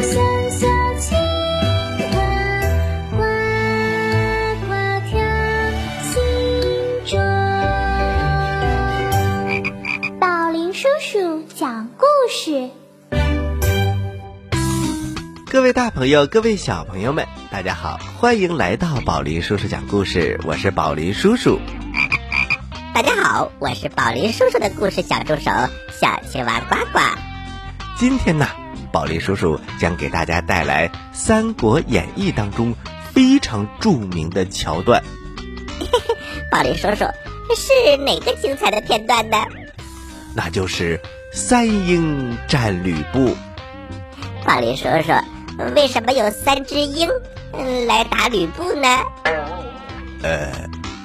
小小青宝林叔叔讲故事。各位大朋友，各位小朋友们，大家好，欢迎来到宝林叔叔讲故事，我是宝林叔叔。大家好，我是宝林叔叔的故事小助手小青蛙呱呱。今天呢。宝林叔叔将给大家带来《三国演义》当中非常著名的桥段。宝林叔叔是哪个精彩的片段呢？那就是三英战吕布。宝林叔叔，为什么有三只鹰嗯来打吕布呢？呃，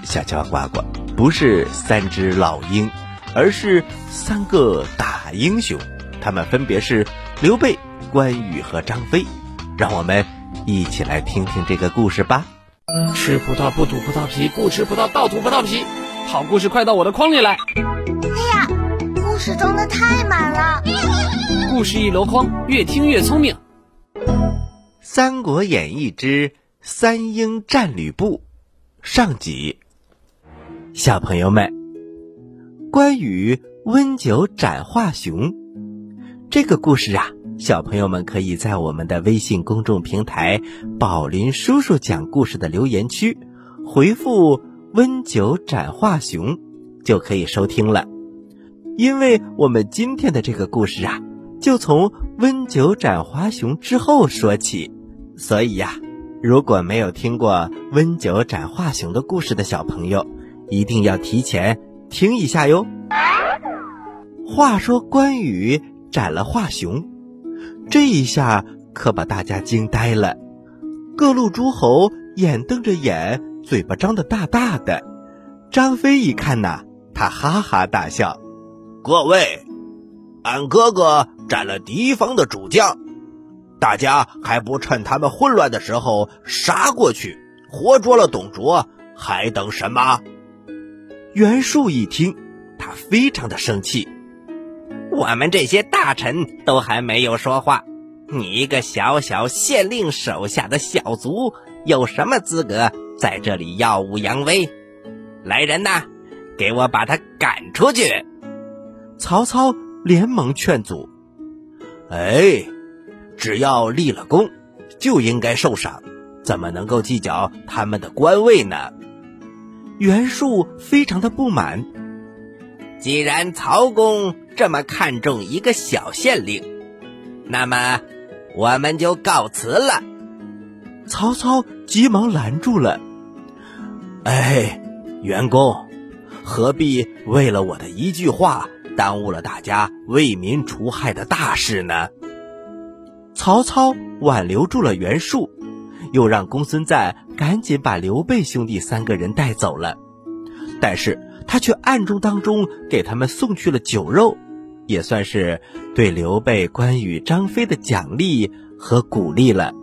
小青蛙呱呱不是三只老鹰，而是三个大英雄，他们分别是刘备、关羽和张飞。让我们一起来听听这个故事吧。吃葡萄不吐葡萄皮，不吃葡萄倒吐葡萄皮。好故事快到我的筐里来！哎呀，故事装的太满了。故事一箩筐，越听越聪明。《三国演义之三英战吕布》上集。小朋友们，关羽温酒斩华雄这个故事啊，小朋友们可以在我们的微信公众平台“宝林叔叔讲故事”的留言区回复“温酒斩华雄”，就可以收听了。因为我们今天的这个故事啊。就从温酒斩华雄之后说起，所以呀，如果没有听过温酒斩华雄的故事的小朋友，一定要提前听一下哟。话说关羽斩了华雄，这一下可把大家惊呆了，各路诸侯眼瞪着眼，嘴巴张得大大的。张飞一看呐，他哈哈大笑：“各位。”俺哥哥斩了敌方的主将，大家还不趁他们混乱的时候杀过去，活捉了董卓，还等什么？袁术一听，他非常的生气。我们这些大臣都还没有说话，你一个小小县令手下的小卒，有什么资格在这里耀武扬威？来人呐，给我把他赶出去！曹操。连忙劝阻：“哎，只要立了功，就应该受赏，怎么能够计较他们的官位呢？”袁术非常的不满。既然曹公这么看重一个小县令，那么我们就告辞了。曹操急忙拦住了：“哎，袁公，何必为了我的一句话？”耽误了大家为民除害的大事呢。曹操挽留住了袁术，又让公孙瓒赶紧把刘备兄弟三个人带走了。但是他却暗中当中给他们送去了酒肉，也算是对刘备、关羽、张飞的奖励和鼓励了。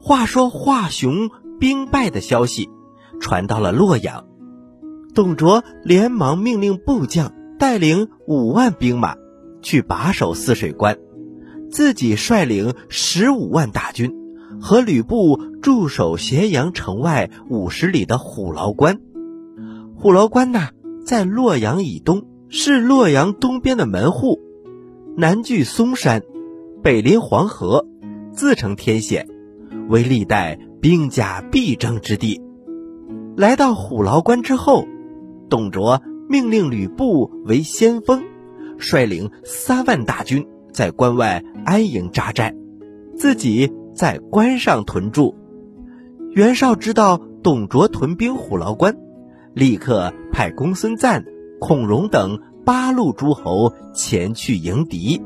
话说华雄兵败的消息传到了洛阳，董卓连忙命令部将。带领五万兵马去把守泗水关，自己率领十五万大军和吕布驻守咸阳城外五十里的虎牢关。虎牢关呐，在洛阳以东，是洛阳东边的门户，南据嵩山，北临黄河，自成天险，为历代兵家必争之地。来到虎牢关之后，董卓。命令吕布为先锋，率领三万大军在关外安营扎寨，自己在关上屯驻。袁绍知道董卓屯兵虎牢关，立刻派公孙瓒、孔融等八路诸侯前去迎敌。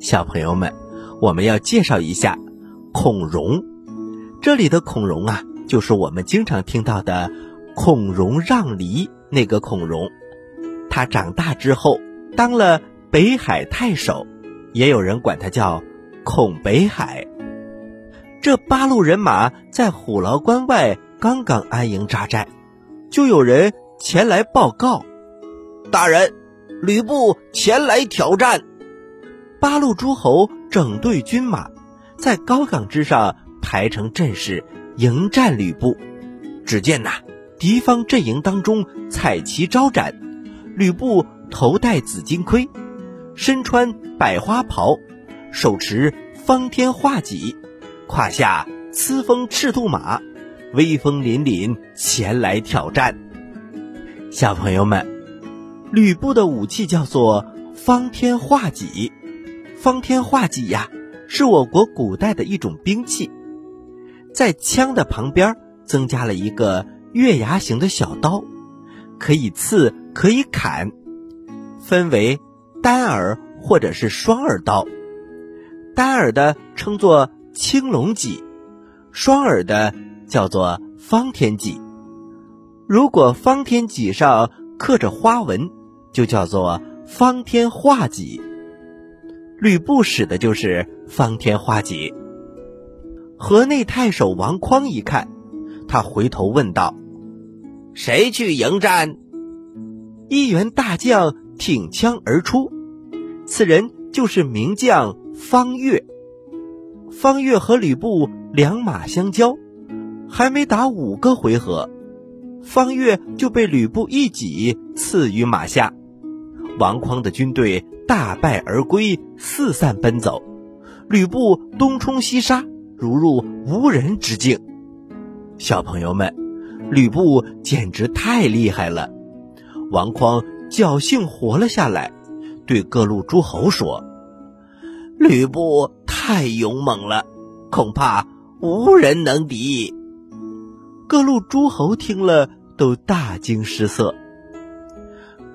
小朋友们，我们要介绍一下孔融。这里的孔融啊，就是我们经常听到的孔融让梨。那个孔融，他长大之后当了北海太守，也有人管他叫孔北海。这八路人马在虎牢关外刚刚安营扎寨，就有人前来报告：“大人，吕布前来挑战。”八路诸侯整队军马，在高岗之上排成阵势迎战吕布。只见呐。敌方阵营当中，彩旗招展，吕布头戴紫金盔，身穿百花袍，手持方天画戟，胯下雌风赤兔马，威风凛凛前来挑战。小朋友们，吕布的武器叫做方天画戟。方天画戟呀，是我国古代的一种兵器，在枪的旁边增加了一个月牙形的小刀，可以刺，可以砍，分为单耳或者是双耳刀。单耳的称作青龙戟，双耳的叫做方天戟。如果方天戟上刻着花纹，就叫做方天画戟。吕布使的就是方天画戟。河内太守王匡一看，他回头问道：“谁去迎战？”一员大将挺枪而出，此人就是名将方悦。方悦和吕布两马相交，还没打五个回合，方悦就被吕布一戟刺于马下。王匡的军队大败而归，四散奔走。吕布东冲西杀，如入无人之境。小朋友们，吕布简直太厉害了。王匡侥幸活了下来，对各路诸侯说：“吕布太勇猛了，恐怕无人能敌。”各路诸侯听了都大惊失色。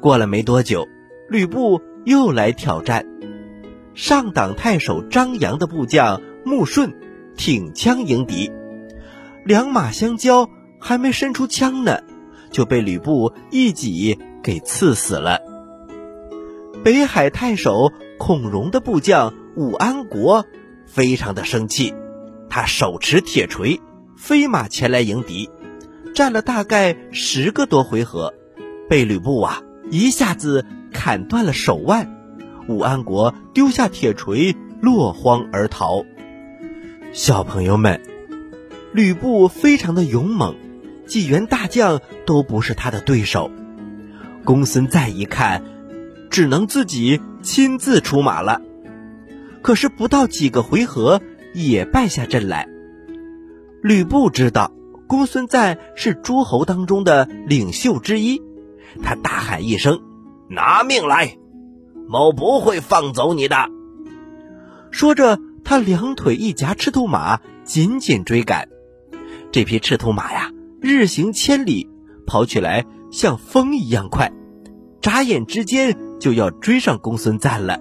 过了没多久。吕布又来挑战，上党太守张扬的部将穆顺挺枪迎敌，两马相交，还没伸出枪呢，就被吕布一戟给刺死了。北海太守孔融的部将武安国非常的生气，他手持铁锤，飞马前来迎敌，战了大概十个多回合，被吕布啊一下子。砍断了手腕，武安国丢下铁锤，落荒而逃。小朋友们，吕布非常的勇猛，几员大将都不是他的对手。公孙瓒一看，只能自己亲自出马了。可是不到几个回合，也败下阵来。吕布知道公孙瓒是诸侯当中的领袖之一，他大喊一声。拿命来！某不会放走你的。说着，他两腿一夹赤兔马，紧紧追赶。这匹赤兔马呀，日行千里，跑起来像风一样快，眨眼之间就要追上公孙瓒了。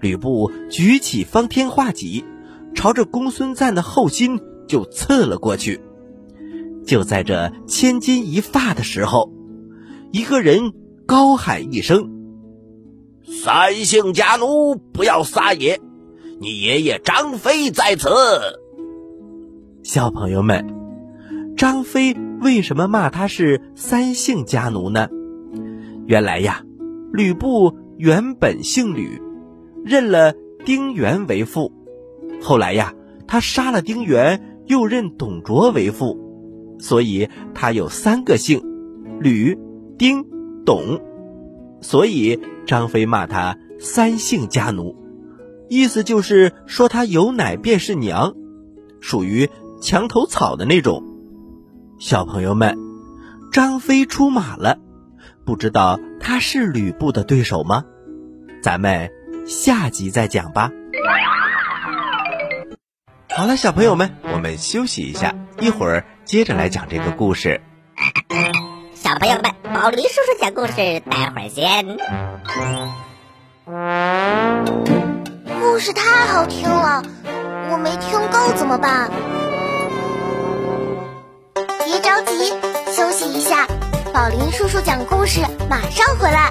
吕布举起方天画戟，朝着公孙瓒的后心就刺了过去。就在这千钧一发的时候，一个人。高喊一声：“三姓家奴，不要撒野！你爷爷张飞在此。”小朋友们，张飞为什么骂他是三姓家奴呢？原来呀，吕布原本姓吕，认了丁原为父。后来呀，他杀了丁原，又认董卓为父，所以他有三个姓：吕、丁。董，所以张飞骂他三姓家奴，意思就是说他有奶便是娘，属于墙头草的那种。小朋友们，张飞出马了，不知道他是吕布的对手吗？咱们下集再讲吧。好了，小朋友们，我们休息一下，一会儿接着来讲这个故事。小朋友们，宝林叔叔讲故事，待会儿见。故事太好听了，我没听够怎么办？别着急，休息一下。宝林叔叔讲故事，马上回来。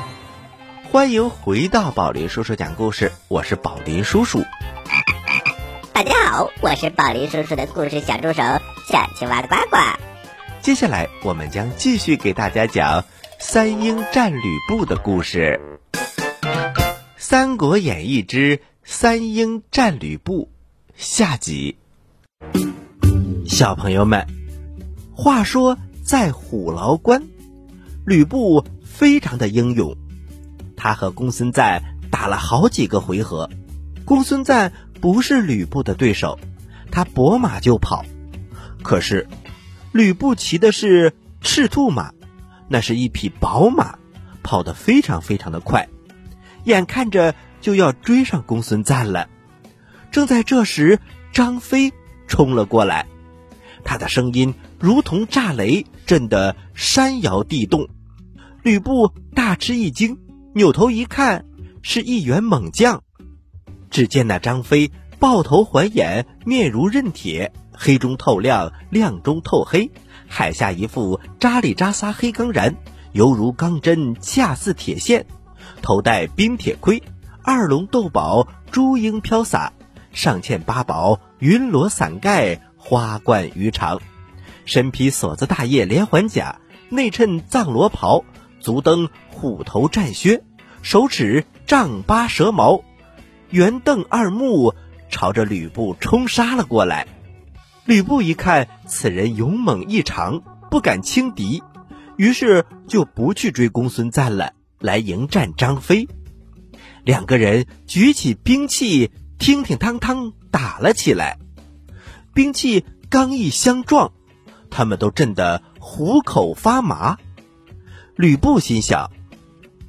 欢迎回到宝林叔叔讲故事，我是宝林叔叔。大家好，我是宝林叔叔的故事小助手小青蛙的呱呱。接下来我们将继续给大家讲三英战吕布的故事，《三国演义之三英战吕布》下集。小朋友们，话说在虎牢关，吕布非常的英勇。他和公孙瓒打了好几个回合，公孙瓒不是吕布的对手，他拨马就跑。可是，吕布骑的是赤兔马，那是一匹宝马，跑得非常非常的快，眼看着就要追上公孙瓒了。正在这时，张飞冲了过来，他的声音如同炸雷，震得山摇地动。吕布大吃一惊。扭头一看，是一员猛将。只见那张飞豹头环眼，面如刃铁，黑中透亮，亮中透黑，海下一副扎里扎撒黑钢髯，犹如钢针，恰似铁线。头戴冰铁盔，二龙斗宝，珠缨飘洒，上嵌八宝，云罗伞盖，花冠鱼肠。身披锁子大叶连环甲，内衬藏罗袍。足蹬虎头战靴，手持丈八蛇矛，圆瞪二目，朝着吕布冲杀了过来。吕布一看此人勇猛异常，不敢轻敌，于是就不去追公孙瓒了，来迎战张飞。两个人举起兵器，听听当当打了起来。兵器刚一相撞，他们都震得虎口发麻。吕布心想：“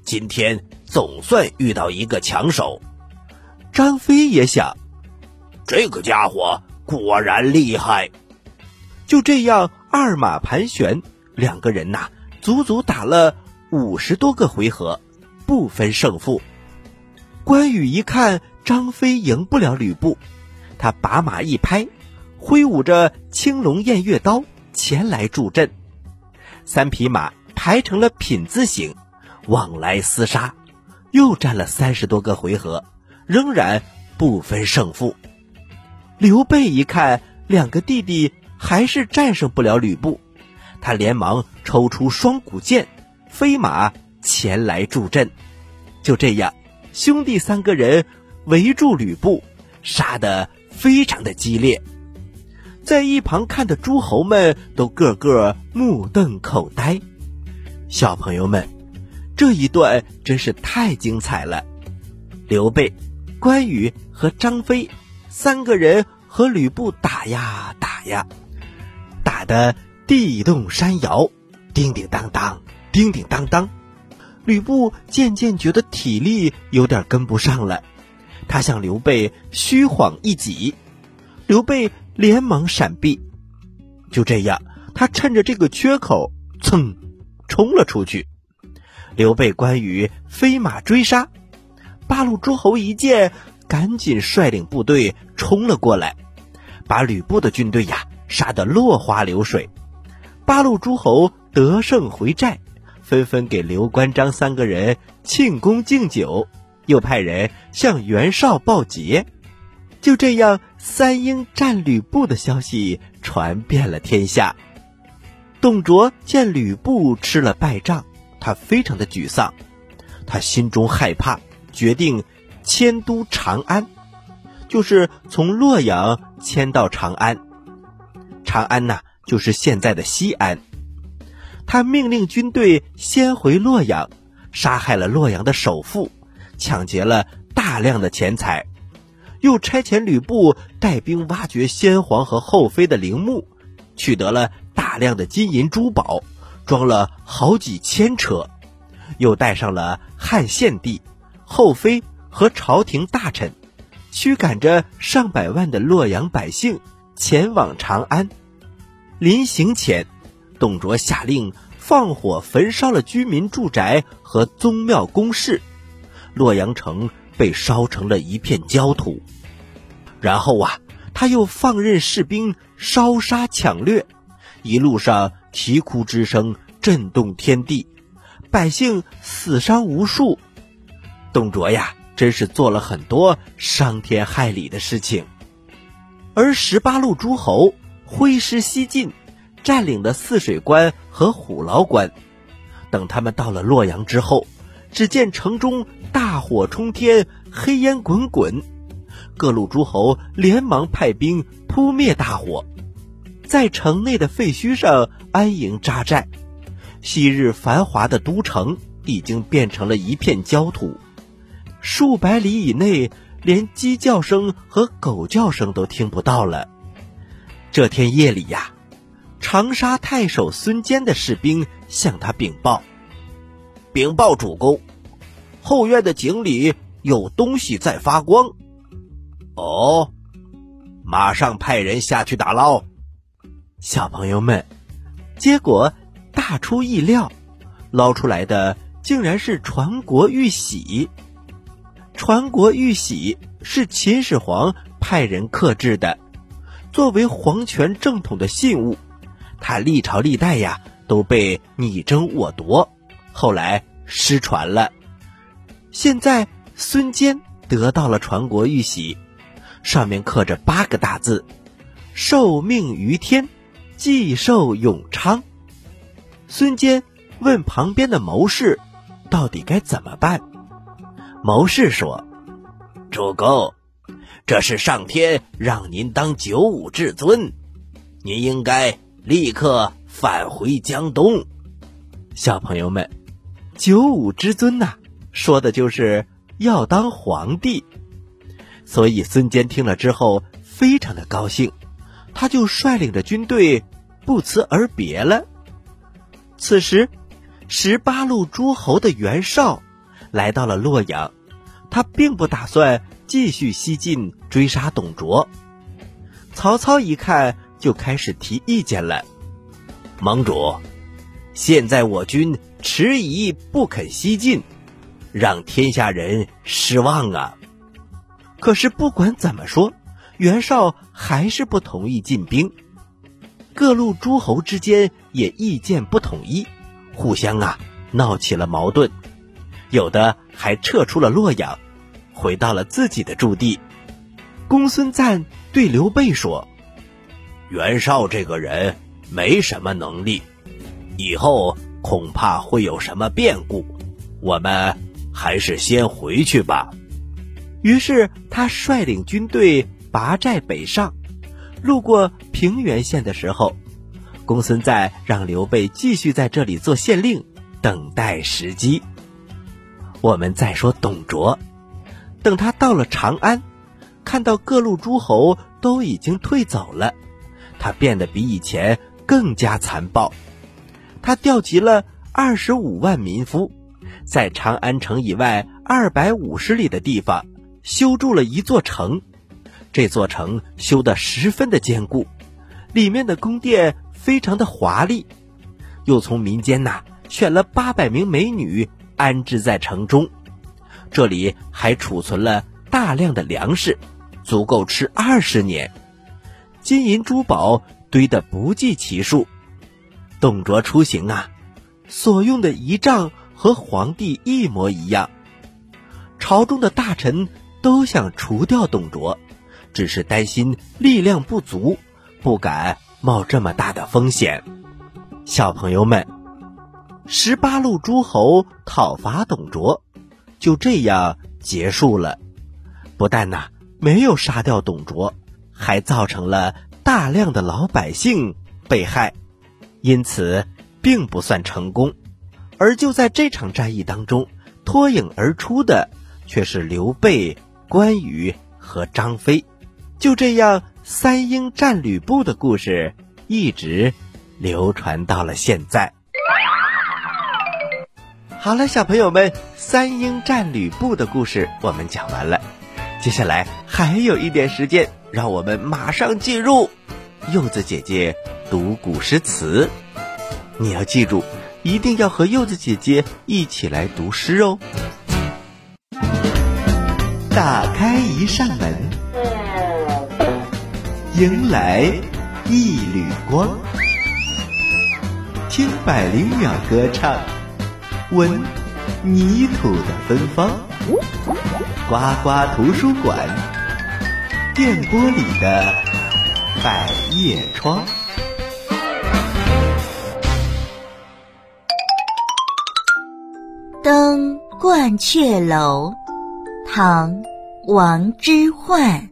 今天总算遇到一个强手。”张飞也想：“这个家伙果然厉害。”就这样，二马盘旋，两个人呐，足足打了五十多个回合，不分胜负。关羽一看张飞赢不了吕布，他把马一拍，挥舞着青龙偃月刀前来助阵。三匹马。排成了品字形，往来厮杀，又战了三十多个回合，仍然不分胜负。刘备一看两个弟弟还是战胜不了吕布，他连忙抽出双股剑，飞马前来助阵。就这样，兄弟三个人围住吕布，杀得非常的激烈。在一旁看的诸侯们都个个目瞪口呆。小朋友们，这一段真是太精彩了！刘备、关羽和张飞三个人和吕布打呀打呀，打得地动山摇，叮叮当当，叮叮当当。吕布渐渐觉得体力有点跟不上了，他向刘备虚晃一戟，刘备连忙闪避。就这样，他趁着这个缺口，噌。冲了出去，刘备、关羽飞马追杀，八路诸侯一见，赶紧率领部队冲了过来，把吕布的军队呀杀得落花流水。八路诸侯得胜回寨，纷纷给刘关张三个人庆功敬酒，又派人向袁绍报捷。就这样，三英战吕布的消息传遍了天下。董卓见吕布吃了败仗，他非常的沮丧，他心中害怕，决定迁都长安，就是从洛阳迁到长安。长安呐，就是现在的西安。他命令军队先回洛阳，杀害了洛阳的首富，抢劫了大量的钱财，又差遣吕布带兵挖掘先皇和后妃的陵墓，取得了。大量的金银珠宝，装了好几千车，又带上了汉献帝、后妃和朝廷大臣，驱赶着上百万的洛阳百姓前往长安。临行前，董卓下令放火焚烧了居民住宅和宗庙宫室，洛阳城被烧成了一片焦土。然后啊，他又放任士兵烧杀抢掠，一路上啼哭之声震动天地，百姓死伤无数。董卓呀，真是做了很多伤天害理的事情。而十八路诸侯挥师西进，占领了泗水关和虎牢关。等他们到了洛阳之后，只见城中大火冲天，黑烟滚滚。各路诸侯连忙派兵扑灭大火，在城内的废墟上安营扎寨。昔日繁华的都城已经变成了一片焦土，数百里以内连鸡叫声和狗叫声都听不到了。这天夜里呀，长沙太守孙坚的士兵向他禀报：“禀报主公，后院的井里有东西在发光。”哦，马上派人下去打捞。小朋友们，结果大出意料，捞出来的竟然是传国玉玺。传国玉玺是秦始皇派人刻制的，作为皇权正统的信物，它历朝历代呀都被你争我夺，后来失传了。现在孙坚得到了传国玉玺。上面刻着八个大字：“受命于天，既寿永昌。”孙坚问旁边的谋士：“到底该怎么办？”谋士说：“主公，这是上天让您当九五至尊，您应该立刻返回江东。”小朋友们，“九五之尊”呐，说的就是要当皇帝。所以孙坚听了之后非常的高兴，他就率领着军队不辞而别了。此时，十八路诸侯的袁绍来到了洛阳，他并不打算继续西进追杀董卓。曹操一看就开始提意见了：“盟主，现在我军迟疑不肯西进，让天下人失望啊！”可是不管怎么说，袁绍还是不同意进兵。各路诸侯之间也意见不统一，互相啊闹起了矛盾，有的还撤出了洛阳，回到了自己的驻地。公孙瓒对刘备说：“袁绍这个人没什么能力，以后恐怕会有什么变故，我们还是先回去吧。”于是他率领军队拔寨北上，路过平原县的时候，公孙瓒让刘备继续在这里做县令，等待时机。我们再说董卓，等他到了长安，看到各路诸侯都已经退走了，他变得比以前更加残暴。他调集了二十五万民夫，在长安城以外二百五十里的地方。修筑了一座城，这座城修得十分的坚固，里面的宫殿非常的华丽，又从民间呐选了八百名美女安置在城中，这里还储存了大量的粮食，足够吃二十年，金银珠宝堆得不计其数。董卓出行啊，所用的仪仗和皇帝一模一样，朝中的大臣。都想除掉董卓，只是担心力量不足，不敢冒这么大的风险。小朋友们，十八路诸侯讨伐董卓，就这样结束了。不但呐没有杀掉董卓，还造成了大量的老百姓被害，因此并不算成功。而就在这场战役当中，脱颖而出的却是刘备。关羽和张飞，就这样三英战吕布的故事一直流传到了现在。好了，小朋友们，三英战吕布的故事我们讲完了。接下来还有一点时间，让我们马上进入柚子姐姐读古诗词。你要记住，一定要和柚子姐姐一起来读诗哦。打开一扇门，迎来一缕光。听百灵鸟歌唱，闻泥土的芬芳。呱呱图书馆，电波里的百叶窗。登鹳雀楼，唐·王之涣。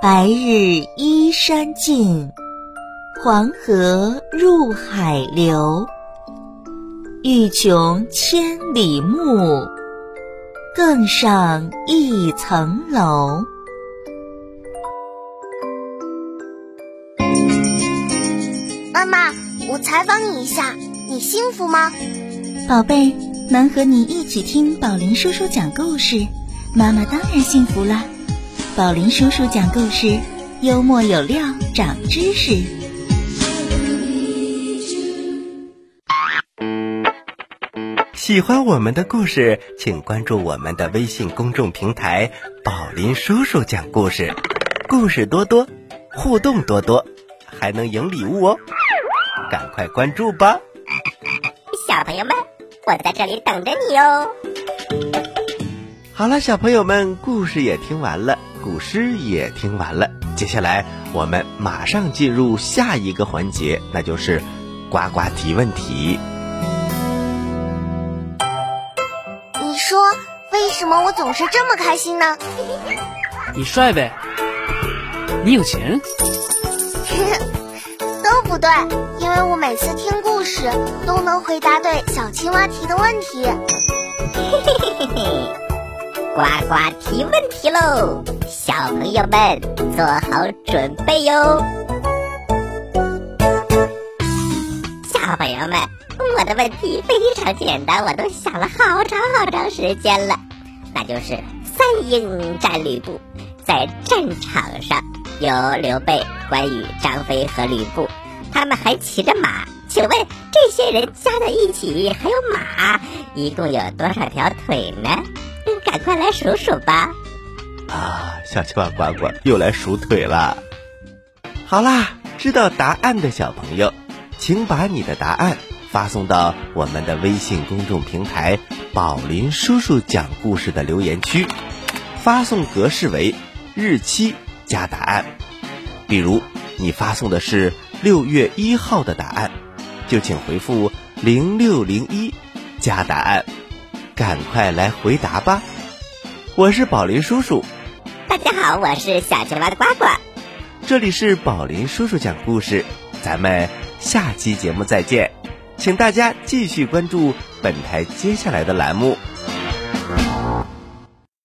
白日依山尽，黄河入海流。欲穷千里目，更上一层楼。妈妈。我采访你一下，你幸福吗？宝贝，能和你一起听宝林叔叔讲故事，妈妈当然幸福啦。宝林叔叔讲故事，幽默有料，长知识。喜欢我们的故事，请关注我们的微信公众平台“宝林叔叔讲故事”，故事多多，互动多多，还能赢礼物哦。赶快关注吧，小朋友们，我在这里等着你哦。好了，小朋友们，故事也听完了，古诗也听完了，接下来我们马上进入下一个环节，那就是呱呱提问题。你说为什么我总是这么开心呢？你帅呗，你有钱。都不对，因为我每次听故事都能回答对小青蛙提的问题。嘿嘿嘿嘿嘿，呱呱提问题喽！小朋友们做好准备哟。小朋友们，我的问题非常简单，我都想了好长好长时间了，那就是三英战吕布，在战场上有刘备、关羽、张飞和吕布。他们还骑着马，请问这些人加在一起还有马，一共有多少条腿呢？快来数数吧！啊，小青蛙呱呱又来数腿了。好啦，知道答案的小朋友，请把你的答案发送到我们的微信公众平台“宝林叔叔讲故事”的留言区，发送格式为日期加答案。比如你发送的是。六月一号的答案，就请回复零六零一加答案，赶快来回答吧！我是宝林叔叔，大家好，我是小青蛙的呱呱，这里是宝林叔叔讲故事，咱们下期节目再见，请大家继续关注本台接下来的栏目。